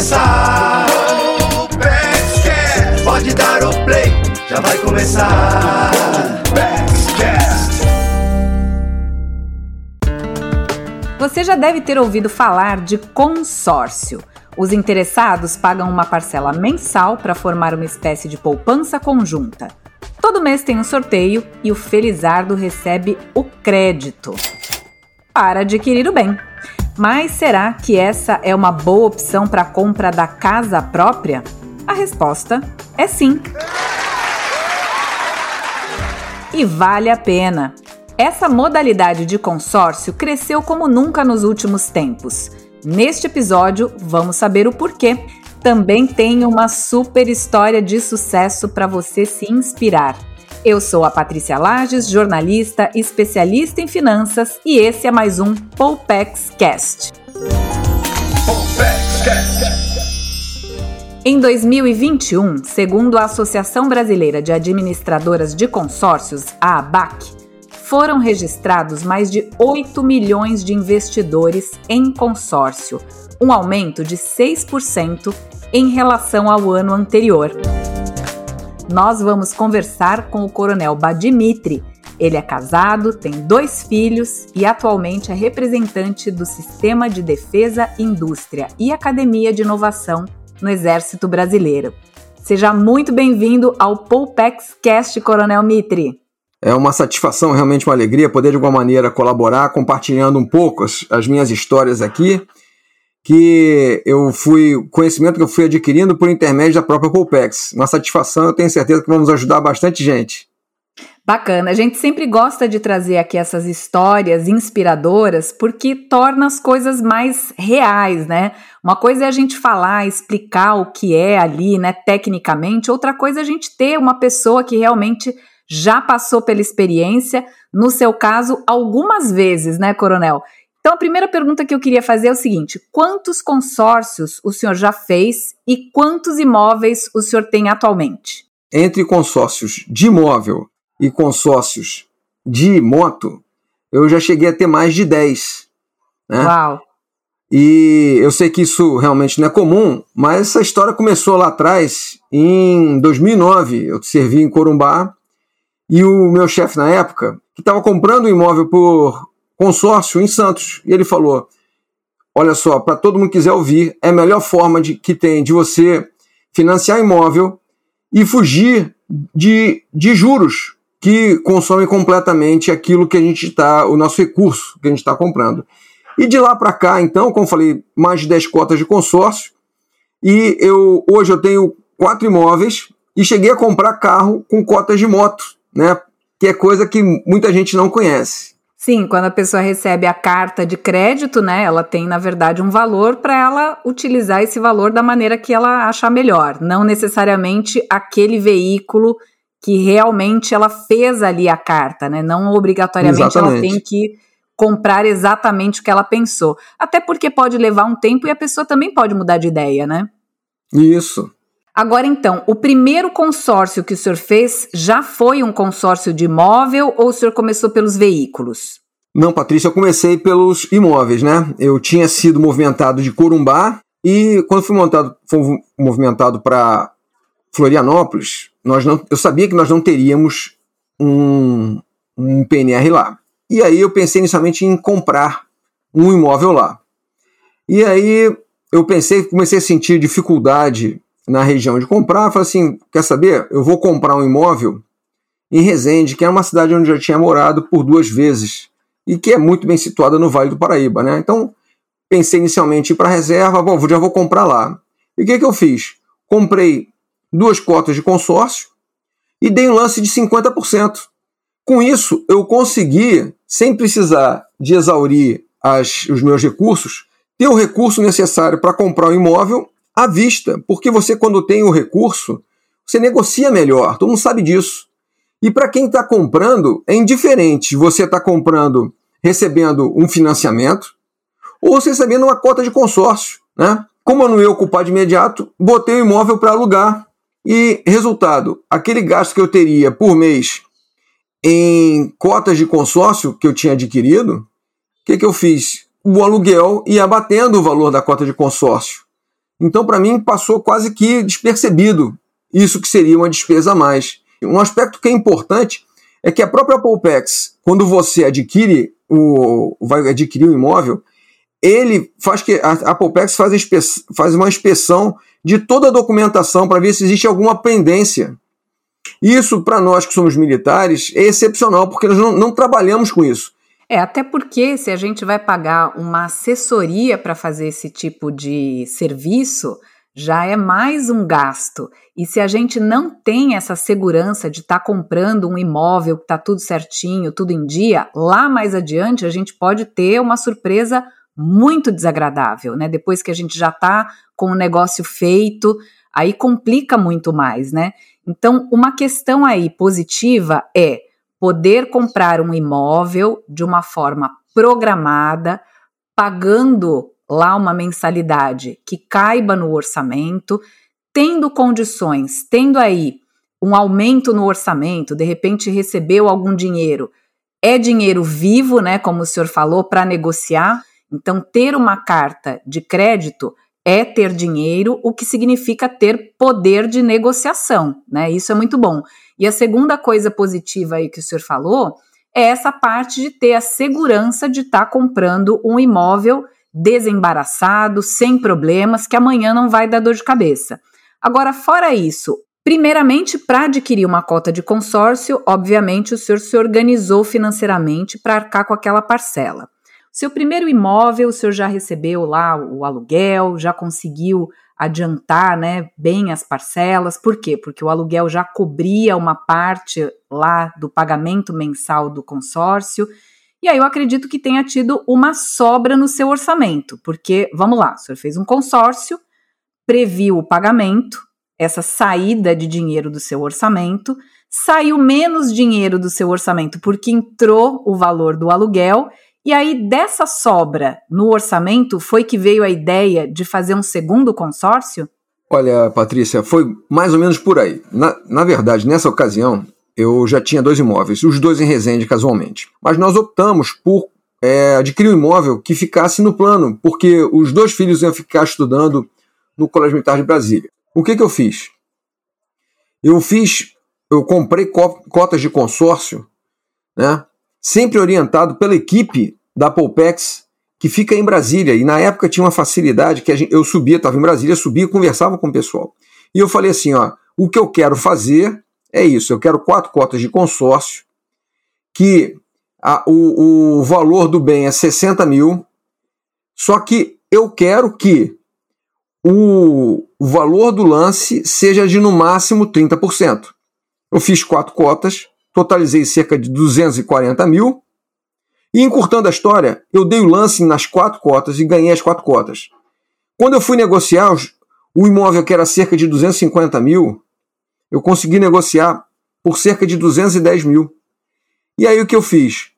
começar. Pode dar o play, já vai começar. Você já deve ter ouvido falar de consórcio. Os interessados pagam uma parcela mensal para formar uma espécie de poupança conjunta. Todo mês tem um sorteio e o Felizardo recebe o crédito para adquirir o bem. Mas será que essa é uma boa opção para a compra da casa própria? A resposta é sim. E vale a pena. Essa modalidade de consórcio cresceu como nunca nos últimos tempos. Neste episódio, vamos saber o porquê. Também tem uma super história de sucesso para você se inspirar. Eu sou a Patrícia Lages, jornalista, especialista em finanças, e esse é mais um Poupex Cast. Cast. Em 2021, segundo a Associação Brasileira de Administradoras de Consórcios, a ABAC, foram registrados mais de 8 milhões de investidores em consórcio, um aumento de 6% em relação ao ano anterior. Nós vamos conversar com o Coronel Badimitri. Ele é casado, tem dois filhos e atualmente é representante do Sistema de Defesa, Indústria e Academia de Inovação no Exército Brasileiro. Seja muito bem-vindo ao Poupex Cast, Coronel Mitri. É uma satisfação, realmente uma alegria poder de alguma maneira colaborar, compartilhando um pouco as, as minhas histórias aqui, que eu fui, conhecimento que eu fui adquirindo por intermédio da própria Polpex. Uma satisfação, eu tenho certeza que vamos ajudar bastante gente. Bacana, a gente sempre gosta de trazer aqui essas histórias inspiradoras porque torna as coisas mais reais, né? Uma coisa é a gente falar, explicar o que é ali, né, tecnicamente, outra coisa é a gente ter uma pessoa que realmente já passou pela experiência, no seu caso, algumas vezes, né, Coronel? Então, a primeira pergunta que eu queria fazer é o seguinte: quantos consórcios o senhor já fez e quantos imóveis o senhor tem atualmente? Entre consórcios de imóvel e consórcios de moto, eu já cheguei a ter mais de 10. Né? Uau! E eu sei que isso realmente não é comum, mas essa história começou lá atrás, em 2009. Eu servi em Corumbá e o meu chefe na época, que estava comprando um imóvel por consórcio em Santos, e ele falou: Olha só, para todo mundo que quiser ouvir, é a melhor forma de, que tem de você financiar imóvel e fugir de, de juros que consomem completamente aquilo que a gente está, o nosso recurso que a gente está comprando. E de lá para cá, então, como falei, mais de 10 cotas de consórcio. E eu hoje eu tenho quatro imóveis e cheguei a comprar carro com cotas de moto né? Que é coisa que muita gente não conhece. Sim, quando a pessoa recebe a carta de crédito, né, ela tem na verdade um valor para ela utilizar esse valor da maneira que ela achar melhor, não necessariamente aquele veículo que realmente ela fez ali a carta, né? Não obrigatoriamente exatamente. ela tem que comprar exatamente o que ela pensou. Até porque pode levar um tempo e a pessoa também pode mudar de ideia, né? Isso. Agora então, o primeiro consórcio que o senhor fez já foi um consórcio de imóvel ou o senhor começou pelos veículos? Não, Patrícia, eu comecei pelos imóveis, né? Eu tinha sido movimentado de Corumbá e quando fui montado, fui movimentado para Florianópolis, nós não, eu sabia que nós não teríamos um, um PNR lá. E aí eu pensei inicialmente em comprar um imóvel lá. E aí eu pensei, comecei a sentir dificuldade na região de comprar, falei assim: quer saber? Eu vou comprar um imóvel em Resende, que é uma cidade onde eu já tinha morado por duas vezes e que é muito bem situada no Vale do Paraíba, né? Então pensei inicialmente ir para a reserva, bom, já vou comprar lá. E o que, que eu fiz? Comprei duas cotas de consórcio e dei um lance de 50%. Com isso, eu consegui, sem precisar de exaurir as, os meus recursos, ter o recurso necessário para comprar o imóvel à vista, porque você, quando tem o recurso, você negocia melhor, todo mundo sabe disso. E para quem está comprando, é indiferente você está comprando recebendo um financiamento ou você recebendo uma cota de consórcio. Né? Como eu não ia ocupar de imediato, botei o imóvel para alugar. E resultado, aquele gasto que eu teria por mês em cotas de consórcio que eu tinha adquirido, o que, que eu fiz? O aluguel ia abatendo o valor da cota de consórcio. Então, para mim, passou quase que despercebido isso que seria uma despesa a mais. Um aspecto que é importante é que a própria Polpex, quando você adquire o, vai adquirir um imóvel, ele faz que a, a Polpex faz, faz uma inspeção de toda a documentação para ver se existe alguma pendência. Isso, para nós que somos militares, é excepcional, porque nós não, não trabalhamos com isso. É, até porque se a gente vai pagar uma assessoria para fazer esse tipo de serviço, já é mais um gasto. E se a gente não tem essa segurança de estar tá comprando um imóvel que está tudo certinho, tudo em dia, lá mais adiante a gente pode ter uma surpresa muito desagradável, né? Depois que a gente já está com o negócio feito, aí complica muito mais, né? Então, uma questão aí positiva é poder comprar um imóvel de uma forma programada, pagando lá uma mensalidade que caiba no orçamento, tendo condições, tendo aí um aumento no orçamento, de repente recebeu algum dinheiro, é dinheiro vivo, né, como o senhor falou, para negociar. Então, ter uma carta de crédito é ter dinheiro, o que significa ter poder de negociação, né? Isso é muito bom. E a segunda coisa positiva aí que o senhor falou é essa parte de ter a segurança de estar tá comprando um imóvel desembaraçado, sem problemas, que amanhã não vai dar dor de cabeça. Agora, fora isso, primeiramente, para adquirir uma cota de consórcio, obviamente o senhor se organizou financeiramente para arcar com aquela parcela. Seu primeiro imóvel, o senhor já recebeu lá o aluguel, já conseguiu adiantar né, bem as parcelas. Por quê? Porque o aluguel já cobria uma parte lá do pagamento mensal do consórcio. E aí eu acredito que tenha tido uma sobra no seu orçamento, porque, vamos lá, o senhor fez um consórcio, previu o pagamento, essa saída de dinheiro do seu orçamento, saiu menos dinheiro do seu orçamento porque entrou o valor do aluguel e aí, dessa sobra no orçamento, foi que veio a ideia de fazer um segundo consórcio? Olha, Patrícia, foi mais ou menos por aí. Na, na verdade, nessa ocasião, eu já tinha dois imóveis, os dois em Resende casualmente. Mas nós optamos por é, adquirir um imóvel que ficasse no plano, porque os dois filhos iam ficar estudando no Colégio Militar de Brasília. O que, que eu fiz? Eu fiz, eu comprei cotas de consórcio, né? Sempre orientado pela equipe da Polpex, que fica em Brasília. E na época tinha uma facilidade que gente, eu subia, estava em Brasília, subia conversava com o pessoal. E eu falei assim: ó, o que eu quero fazer é isso, eu quero quatro cotas de consórcio, que a, o, o valor do bem é 60 mil, só que eu quero que o, o valor do lance seja de no máximo 30%. Eu fiz quatro cotas, totalizei cerca de 240 mil. E encurtando a história, eu dei o lance nas quatro cotas e ganhei as quatro cotas. Quando eu fui negociar o imóvel que era cerca de 250 mil, eu consegui negociar por cerca de 210 mil. E aí o que eu fiz?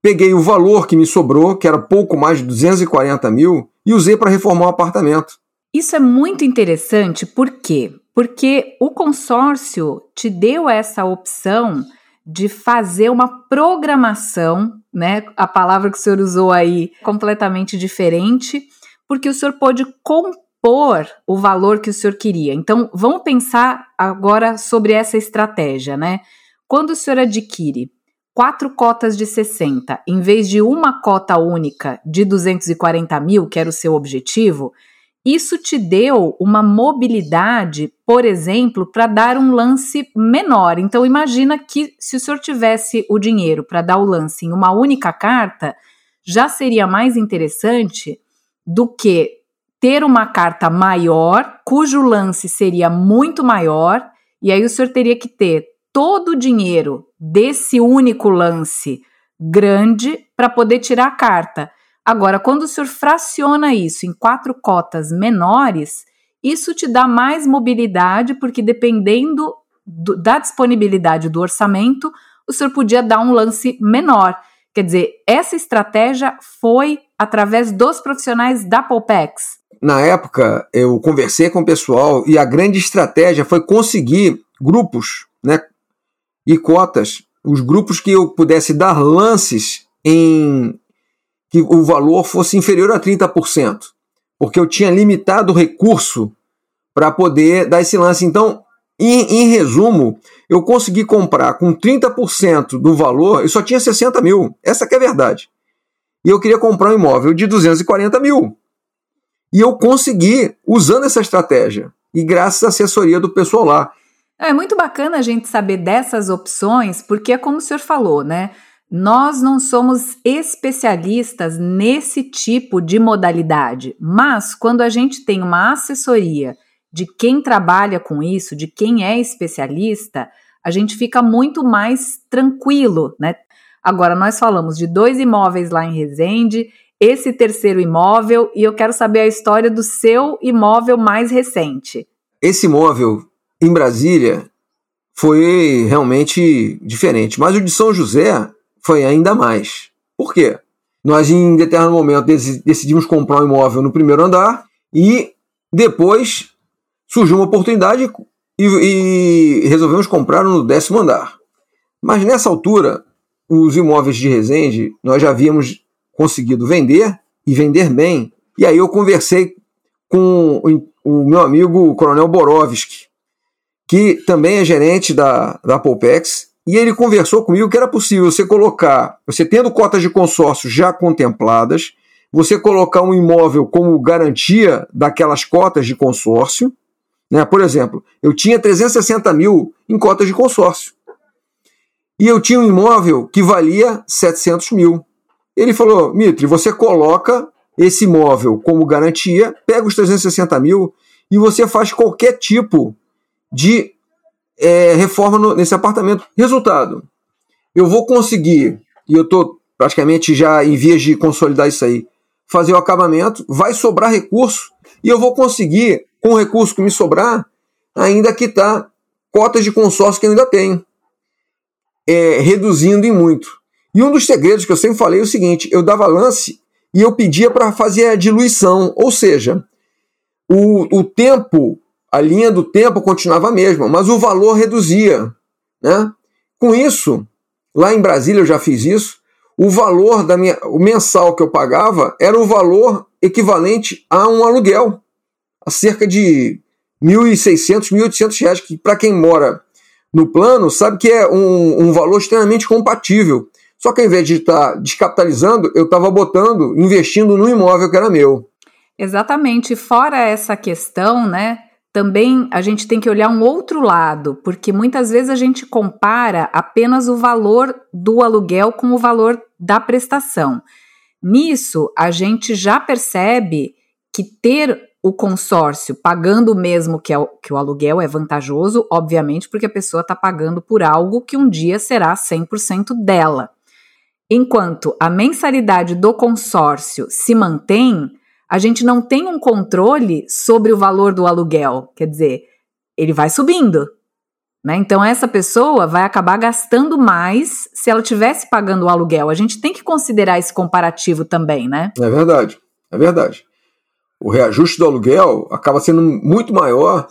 Peguei o valor que me sobrou, que era pouco mais de 240 mil, e usei para reformar o apartamento. Isso é muito interessante, por quê? Porque o consórcio te deu essa opção de fazer uma programação, né? A palavra que o senhor usou aí completamente diferente, porque o senhor pôde compor o valor que o senhor queria. Então, vamos pensar agora sobre essa estratégia, né? Quando o senhor adquire quatro cotas de 60, em vez de uma cota única de 240 mil, que era o seu objetivo, isso te deu uma mobilidade, por exemplo, para dar um lance menor. Então imagina que se o senhor tivesse o dinheiro para dar o lance em uma única carta, já seria mais interessante do que ter uma carta maior, cujo lance seria muito maior, e aí o senhor teria que ter todo o dinheiro desse único lance grande para poder tirar a carta. Agora, quando o senhor fraciona isso em quatro cotas menores, isso te dá mais mobilidade, porque dependendo do, da disponibilidade do orçamento, o senhor podia dar um lance menor. Quer dizer, essa estratégia foi através dos profissionais da Polpex. Na época, eu conversei com o pessoal e a grande estratégia foi conseguir grupos né, e cotas, os grupos que eu pudesse dar lances em que o valor fosse inferior a 30%. porque eu tinha limitado o recurso para poder dar esse lance. Então, em, em, resumo, eu consegui comprar com 30% do valor, eu só tinha 60 mil. Essa que é a verdade. E eu queria comprar um imóvel de 240 mil. E eu consegui usando essa estratégia. E graças à assessoria do pessoal lá. É muito bacana a gente saber dessas opções, porque é como o senhor falou, né? Nós não somos especialistas nesse tipo de modalidade, mas quando a gente tem uma assessoria de quem trabalha com isso, de quem é especialista, a gente fica muito mais tranquilo, né? Agora, nós falamos de dois imóveis lá em Resende, esse terceiro imóvel, e eu quero saber a história do seu imóvel mais recente. Esse imóvel em Brasília foi realmente diferente, mas o de São José foi ainda mais. Por quê? Nós, em determinado momento, decidimos comprar um imóvel no primeiro andar e depois surgiu uma oportunidade e, e resolvemos comprar no décimo andar. Mas nessa altura, os imóveis de Resende nós já havíamos conseguido vender e vender bem. E aí eu conversei com o, meu amigo Coronel Borovski, que também é gerente da, da Polpex, e ele conversou comigo que era possível você colocar, você tendo cotas de consórcio já contempladas, você colocar um imóvel como garantia daquelas cotas de consórcio. Né? Por exemplo, eu tinha 360 mil em cotas de consórcio. E eu tinha um imóvel que valia 700 mil. Ele falou, Mitre, você coloca esse imóvel como garantia, pega os 360 mil e você faz qualquer tipo de é, reforma no, nesse apartamento. Resultado, eu vou conseguir, e eu estou praticamente já em vias de consolidar isso aí, fazer o acabamento, vai sobrar recurso, e eu vou conseguir, com o recurso que me sobrar, ainda quitar cotas de consórcio que eu ainda tenho, é, reduzindo em muito. E um dos segredos que eu sempre falei é o seguinte: eu dava lance e eu pedia para fazer a diluição, ou seja, o, o tempo a linha do tempo continuava a mesma, mas o valor reduzia. Né? Com isso, lá em Brasília eu já fiz isso, o valor da minha, o mensal que eu pagava era o valor equivalente a um aluguel, a cerca de R$ 1.600, 1.800 reais, que para quem mora no plano sabe que é um, um valor extremamente compatível. Só que ao invés de estar descapitalizando, eu estava botando, investindo no imóvel que era meu. Exatamente. Fora essa questão, né? Também a gente tem que olhar um outro lado, porque muitas vezes a gente compara apenas o valor do aluguel com o valor da prestação. Nisso, a gente já percebe que ter o consórcio pagando o mesmo que, é, que o aluguel é vantajoso, obviamente, porque a pessoa está pagando por algo que um dia será 100% dela. Enquanto a mensalidade do consórcio se mantém, a gente não tem um controle sobre o valor do aluguel. Quer dizer, ele vai subindo. Né? Então, essa pessoa vai acabar gastando mais se ela tivesse pagando o aluguel. A gente tem que considerar esse comparativo também, né? É verdade, é verdade. O reajuste do aluguel acaba sendo muito maior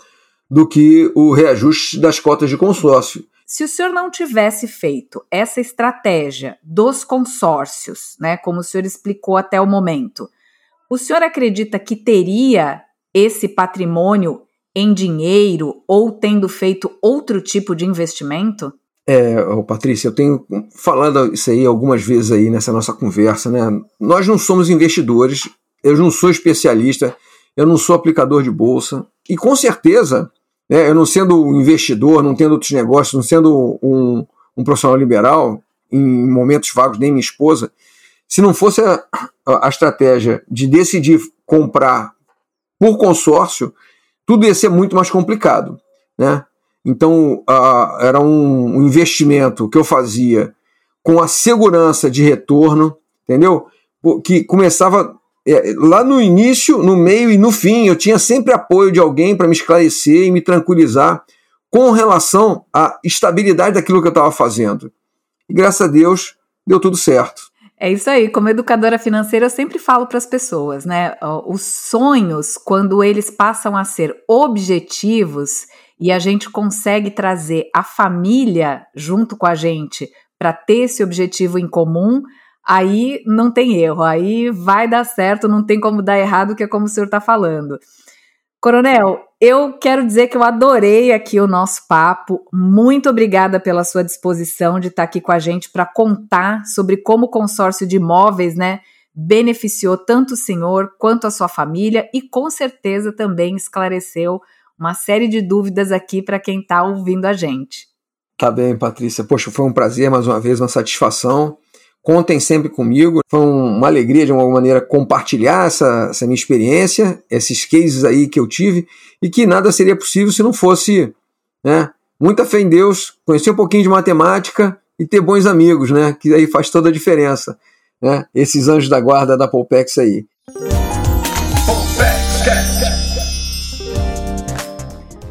do que o reajuste das cotas de consórcio. Se o senhor não tivesse feito essa estratégia dos consórcios, né, como o senhor explicou até o momento, o senhor acredita que teria esse patrimônio em dinheiro ou tendo feito outro tipo de investimento? É, Patrícia, eu tenho falado isso aí algumas vezes aí nessa nossa conversa, né? Nós não somos investidores, eu não sou especialista, eu não sou aplicador de bolsa, e com certeza, né, eu não sendo investidor, não tendo outros negócios, não sendo um, um profissional liberal, em momentos vagos, nem minha esposa, se não fosse a, a estratégia de decidir comprar por consórcio, tudo ia ser muito mais complicado. Né? Então, uh, era um, um, investimento que eu fazia com a segurança de retorno, entendeu? Que começava é, lá no início, no meio e no fim. Eu tinha sempre apoio de alguém para me esclarecer e me tranquilizar com relação à estabilidade daquilo que eu estava fazendo. E graças a Deus, deu tudo certo. É isso aí. Como educadora financeira, eu sempre falo para as pessoas, né? Os sonhos, quando eles passam a ser objetivos e a gente consegue trazer a família junto com a gente para ter esse objetivo em comum, aí não tem erro, aí vai dar certo, não tem como dar errado, que é como o senhor está falando. Coronel, eu quero dizer que eu adorei aqui o nosso papo. Muito obrigada pela sua disposição de estar aqui com a gente para contar sobre como o consórcio de imóveis, né, beneficiou tanto o senhor quanto a sua família e com certeza também esclareceu uma série de dúvidas aqui para quem está ouvindo a gente. Tá bem, Patrícia. Poxa, foi um prazer mais uma vez, uma satisfação. Contem sempre comigo. Foi uma alegria, de alguma maneira, compartilhar essa, essa minha experiência, esses cases aí que eu tive, e que nada seria possível se não fosse né, muita fé em Deus, conhecer um pouquinho de matemática e ter bons amigos, né? Que aí faz toda a diferença. Né? Esses anjos da guarda da Polpex aí.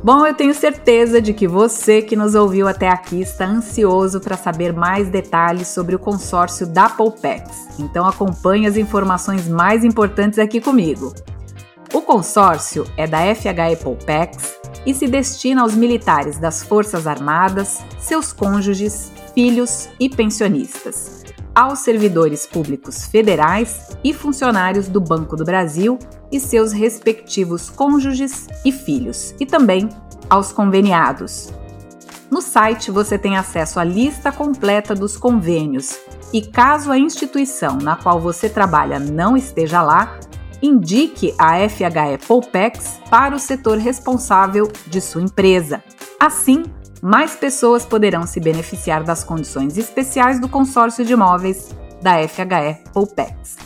Bom, eu tenho certeza de que você que nos ouviu até aqui está ansioso para saber mais detalhes sobre o consórcio da Polpex. Então acompanhe as informações mais importantes aqui comigo. O consórcio é da FHE Polpex e se destina aos militares das Forças Armadas, seus cônjuges, filhos e pensionistas, aos servidores públicos federais e funcionários do Banco do Brasil e seus respectivos cônjuges e filhos, e também aos conveniados. No site você tem acesso à lista completa dos convênios e, caso a instituição na qual você trabalha não esteja lá, indique a FHE Polpex para o setor responsável de sua empresa. Assim, mais pessoas poderão se beneficiar das condições especiais do consórcio de imóveis da FHE Polpex.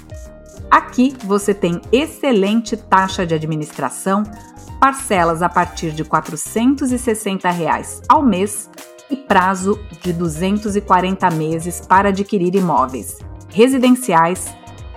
Aqui você tem excelente taxa de administração, parcelas a partir de 460 reais ao mês e prazo de 240 meses para adquirir imóveis residenciais,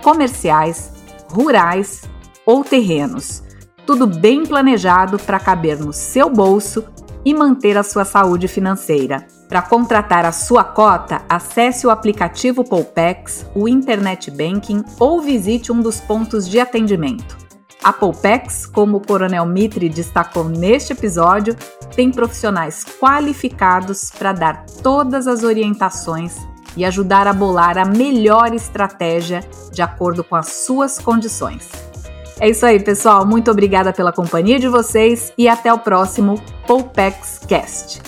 comerciais, rurais ou terrenos. Tudo bem planejado para caber no seu bolso e manter a sua saúde financeira. Para contratar a sua cota, acesse o aplicativo Poupex, o Internet Banking ou visite um dos pontos de atendimento. A Poupex, como o Coronel Mitre destacou neste episódio, tem profissionais qualificados para dar todas as orientações e ajudar a bolar a melhor estratégia de acordo com as suas condições. É isso aí, pessoal. Muito obrigada pela companhia de vocês e até o próximo Poupex Cast.